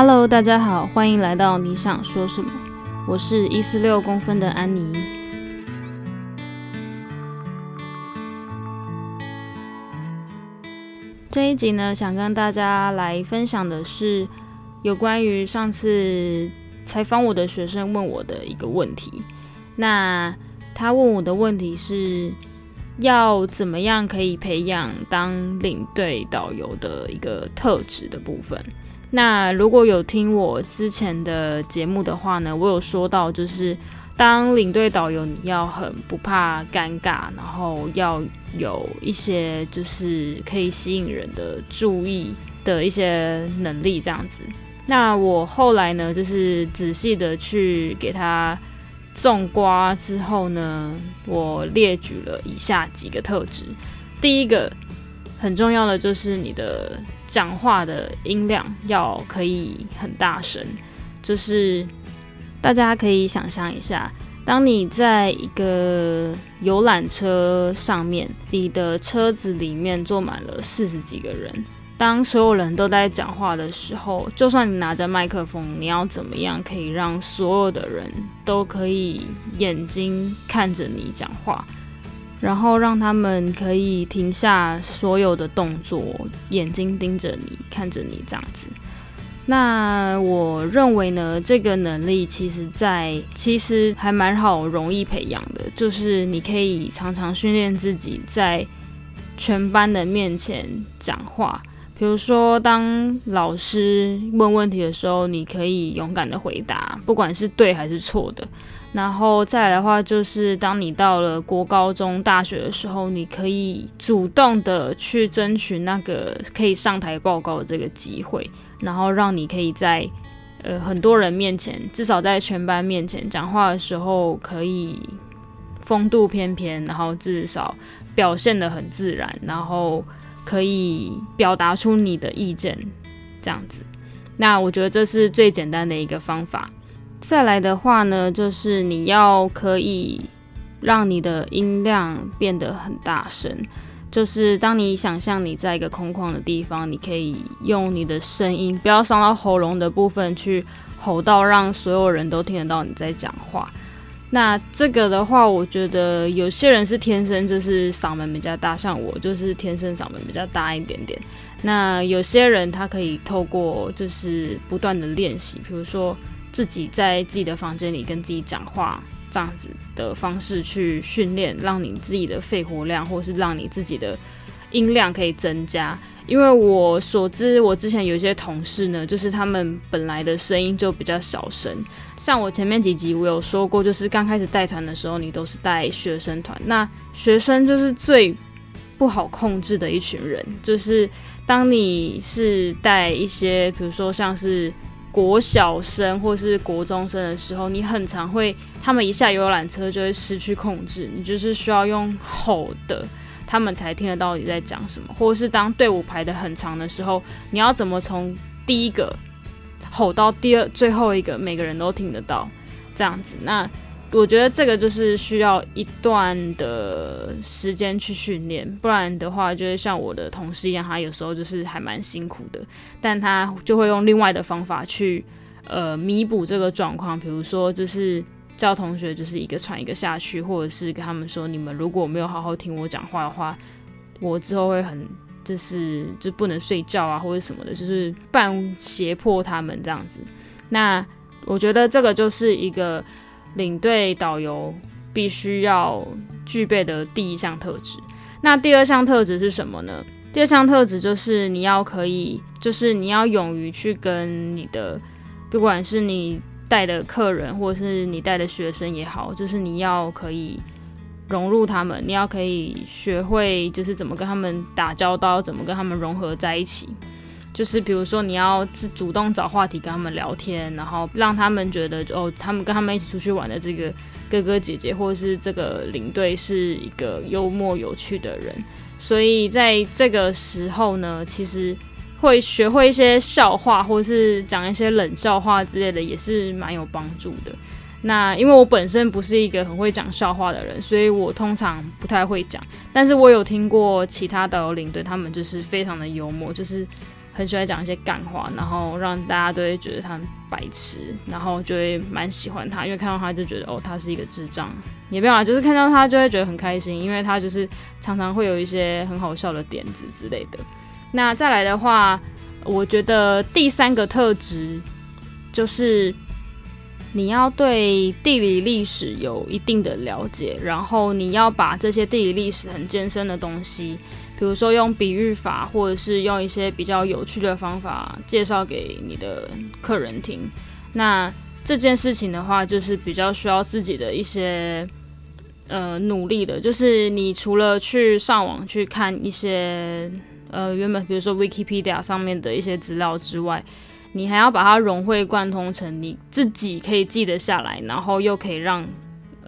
Hello，大家好，欢迎来到你想说什么？我是一四六公分的安妮。这一集呢，想跟大家来分享的是有关于上次采访我的学生问我的一个问题。那他问我的问题是要怎么样可以培养当领队导游的一个特质的部分。那如果有听我之前的节目的话呢，我有说到，就是当领队导游，你要很不怕尴尬，然后要有一些就是可以吸引人的注意的一些能力，这样子。那我后来呢，就是仔细的去给他种瓜之后呢，我列举了以下几个特质。第一个很重要的就是你的。讲话的音量要可以很大声，就是大家可以想象一下，当你在一个游览车上面，你的车子里面坐满了四十几个人，当所有人都在讲话的时候，就算你拿着麦克风，你要怎么样可以让所有的人都可以眼睛看着你讲话？然后让他们可以停下所有的动作，眼睛盯着你，看着你这样子。那我认为呢，这个能力其实在其实还蛮好，容易培养的。就是你可以常常训练自己在全班的面前讲话。比如说，当老师问问题的时候，你可以勇敢的回答，不管是对还是错的。然后再来的话，就是当你到了国高中、大学的时候，你可以主动的去争取那个可以上台报告的这个机会，然后让你可以在呃很多人面前，至少在全班面前讲话的时候，可以风度翩翩，然后至少表现的很自然，然后可以表达出你的意见，这样子。那我觉得这是最简单的一个方法。再来的话呢，就是你要可以让你的音量变得很大声。就是当你想象你在一个空旷的地方，你可以用你的声音，不要伤到喉咙的部分，去吼到让所有人都听得到你在讲话。那这个的话，我觉得有些人是天生就是嗓门比较大，像我就是天生嗓门比较大一点点。那有些人他可以透过就是不断的练习，比如说。自己在自己的房间里跟自己讲话，这样子的方式去训练，让你自己的肺活量，或是让你自己的音量可以增加。因为我所知，我之前有一些同事呢，就是他们本来的声音就比较小声。像我前面几集我有说过，就是刚开始带团的时候，你都是带学生团，那学生就是最不好控制的一群人。就是当你是带一些，比如说像是。国小生或是国中生的时候，你很常会，他们一下游览车就会失去控制，你就是需要用吼的，他们才听得到你在讲什么。或者是当队伍排的很长的时候，你要怎么从第一个吼到第二最后一个，每个人都听得到，这样子那。我觉得这个就是需要一段的时间去训练，不然的话，就是像我的同事一样，他有时候就是还蛮辛苦的，但他就会用另外的方法去呃弥补这个状况，比如说就是叫同学就是一个传一个下去，或者是跟他们说，你们如果没有好好听我讲话的话，我之后会很就是就不能睡觉啊，或者什么的，就是半胁迫他们这样子。那我觉得这个就是一个。领队导游必须要具备的第一项特质。那第二项特质是什么呢？第二项特质就是你要可以，就是你要勇于去跟你的，不管是你带的客人，或者是你带的学生也好，就是你要可以融入他们，你要可以学会，就是怎么跟他们打交道，怎么跟他们融合在一起。就是比如说，你要自主动找话题跟他们聊天，然后让他们觉得哦，他们跟他们一起出去玩的这个哥哥姐姐或者是这个领队是一个幽默有趣的人，所以在这个时候呢，其实会学会一些笑话或者是讲一些冷笑话之类的，也是蛮有帮助的。那因为我本身不是一个很会讲笑话的人，所以我通常不太会讲，但是我有听过其他导游领队，他们就是非常的幽默，就是。很喜欢讲一些干话，然后让大家都会觉得他很白痴，然后就会蛮喜欢他，因为看到他就觉得哦，他是一个智障，也没有啊，就是看到他就会觉得很开心，因为他就是常常会有一些很好笑的点子之类的。那再来的话，我觉得第三个特质就是你要对地理历史有一定的了解，然后你要把这些地理历史很艰深的东西，比如说用比喻法，或者是用一些比较有趣的方法介绍给你的客人听。那这件事情的话，就是比较需要自己的一些呃努力的，就是你除了去上网去看一些。呃，原本比如说 Wikipedia 上面的一些资料之外，你还要把它融会贯通成你自己可以记得下来，然后又可以让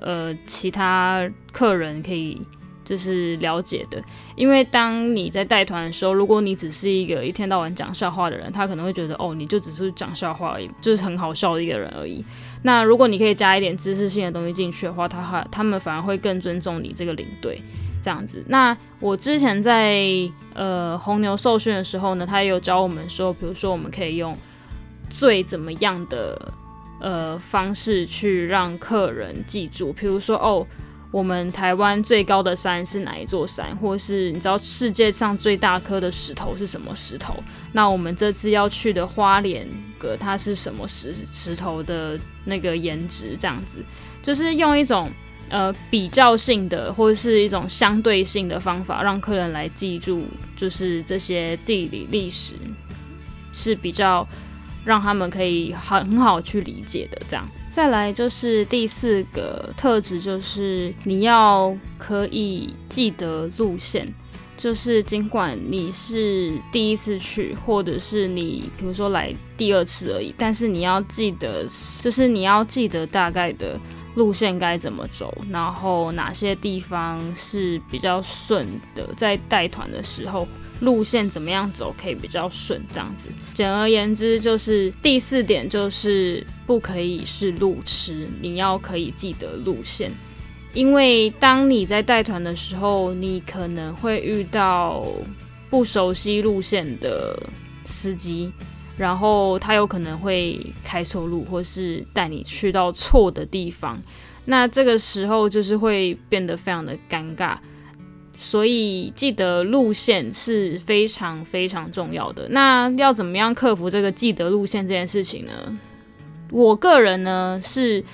呃其他客人可以就是了解的。因为当你在带团的时候，如果你只是一个一天到晚讲笑话的人，他可能会觉得哦，你就只是讲笑话而已，就是很好笑的一个人而已。那如果你可以加一点知识性的东西进去的话，他还他们反而会更尊重你这个领队。这样子，那我之前在呃红牛受训的时候呢，他也有教我们说，比如说我们可以用最怎么样的呃方式去让客人记住，比如说哦，我们台湾最高的山是哪一座山，或是你知道世界上最大颗的石头是什么石头？那我们这次要去的花莲阁，它是什么石石头的那个颜值？这样子，就是用一种。呃，比较性的或者是一种相对性的方法，让客人来记住，就是这些地理历史是比较让他们可以很好去理解的。这样，再来就是第四个特质，就是你要可以记得路线，就是尽管你是第一次去，或者是你比如说来第二次而已，但是你要记得，就是你要记得大概的。路线该怎么走，然后哪些地方是比较顺的，在带团的时候，路线怎么样走可以比较顺，这样子。简而言之，就是第四点就是不可以是路痴，你要可以记得路线，因为当你在带团的时候，你可能会遇到不熟悉路线的司机。然后他有可能会开错路，或是带你去到错的地方，那这个时候就是会变得非常的尴尬。所以记得路线是非常非常重要的。那要怎么样克服这个记得路线这件事情呢？我个人呢是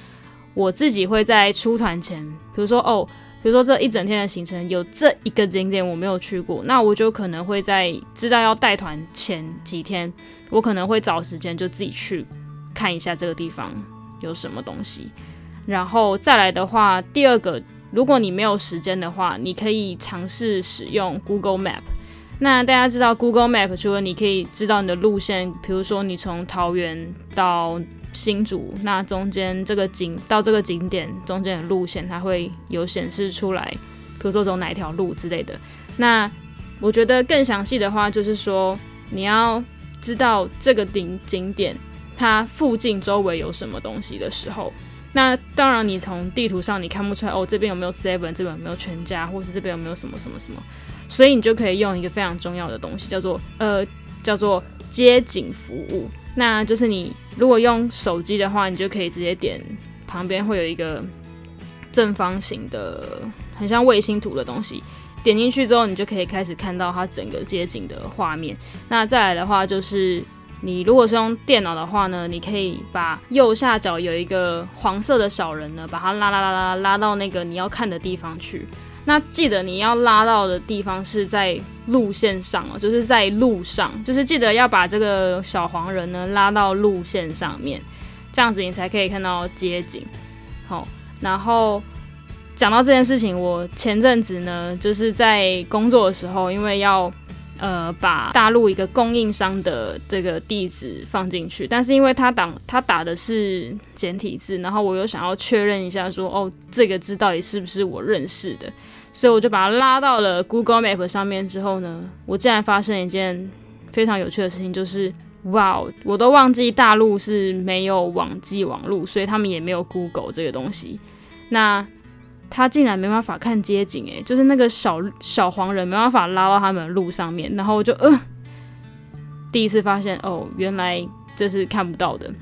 我自己会在出团前，比如说哦。比如说这一整天的行程有这一个景点我没有去过，那我就可能会在知道要带团前几天，我可能会找时间就自己去看一下这个地方有什么东西。然后再来的话，第二个，如果你没有时间的话，你可以尝试使用 Google Map。那大家知道 Google Map 除了你可以知道你的路线，比如说你从桃园到新竹那中间这个景到这个景点中间的路线，它会有显示出来，比如说走哪一条路之类的。那我觉得更详细的话，就是说你要知道这个景景点它附近周围有什么东西的时候，那当然你从地图上你看不出来哦，这边有没有 Seven，这边有没有全家，或是这边有没有什么什么什么，所以你就可以用一个非常重要的东西，叫做呃叫做街景服务。那就是你如果用手机的话，你就可以直接点旁边会有一个正方形的，很像卫星图的东西。点进去之后，你就可以开始看到它整个街景的画面。那再来的话，就是你如果是用电脑的话呢，你可以把右下角有一个黄色的小人呢，把它拉拉拉拉拉到那个你要看的地方去。那记得你要拉到的地方是在路线上哦，就是在路上，就是记得要把这个小黄人呢拉到路线上面，这样子你才可以看到街景。好，然后讲到这件事情，我前阵子呢就是在工作的时候，因为要呃把大陆一个供应商的这个地址放进去，但是因为他打他打的是简体字，然后我又想要确认一下说，哦，这个字到底是不是我认识的。所以我就把它拉到了 Google Map 上面之后呢，我竟然发生一件非常有趣的事情，就是哇，我都忘记大陆是没有网际网络，所以他们也没有 Google 这个东西。那他竟然没办法看街景，诶，就是那个小小黄人没办法拉到他们路上面，然后我就呃，第一次发现哦，原来这是看不到的。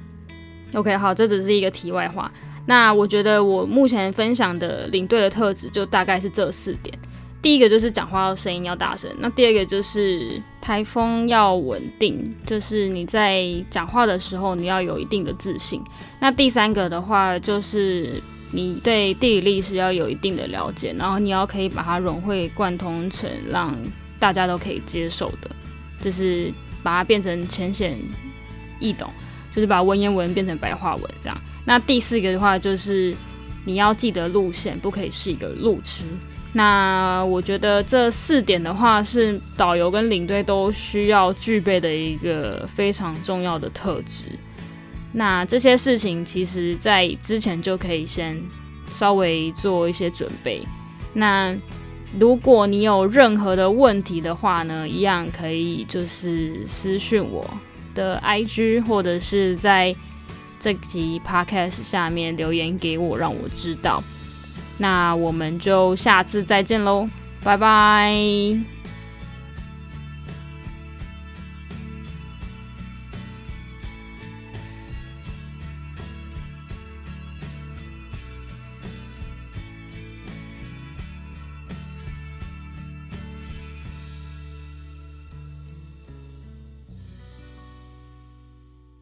OK，好，这只是一个题外话。那我觉得我目前分享的领队的特质就大概是这四点。第一个就是讲话声音要大声，那第二个就是台风要稳定，就是你在讲话的时候你要有一定的自信。那第三个的话就是你对地理历史要有一定的了解，然后你要可以把它融会贯通成让大家都可以接受的，就是把它变成浅显易懂，就是把文言文变成白话文这样。那第四个的话就是你要记得路线，不可以是一个路痴。那我觉得这四点的话，是导游跟领队都需要具备的一个非常重要的特质。那这些事情其实在之前就可以先稍微做一些准备。那如果你有任何的问题的话呢，一样可以就是私讯我的 IG，或者是在这集 Podcast 下面留言给我，让我知道。那我们就下次再见喽，拜拜。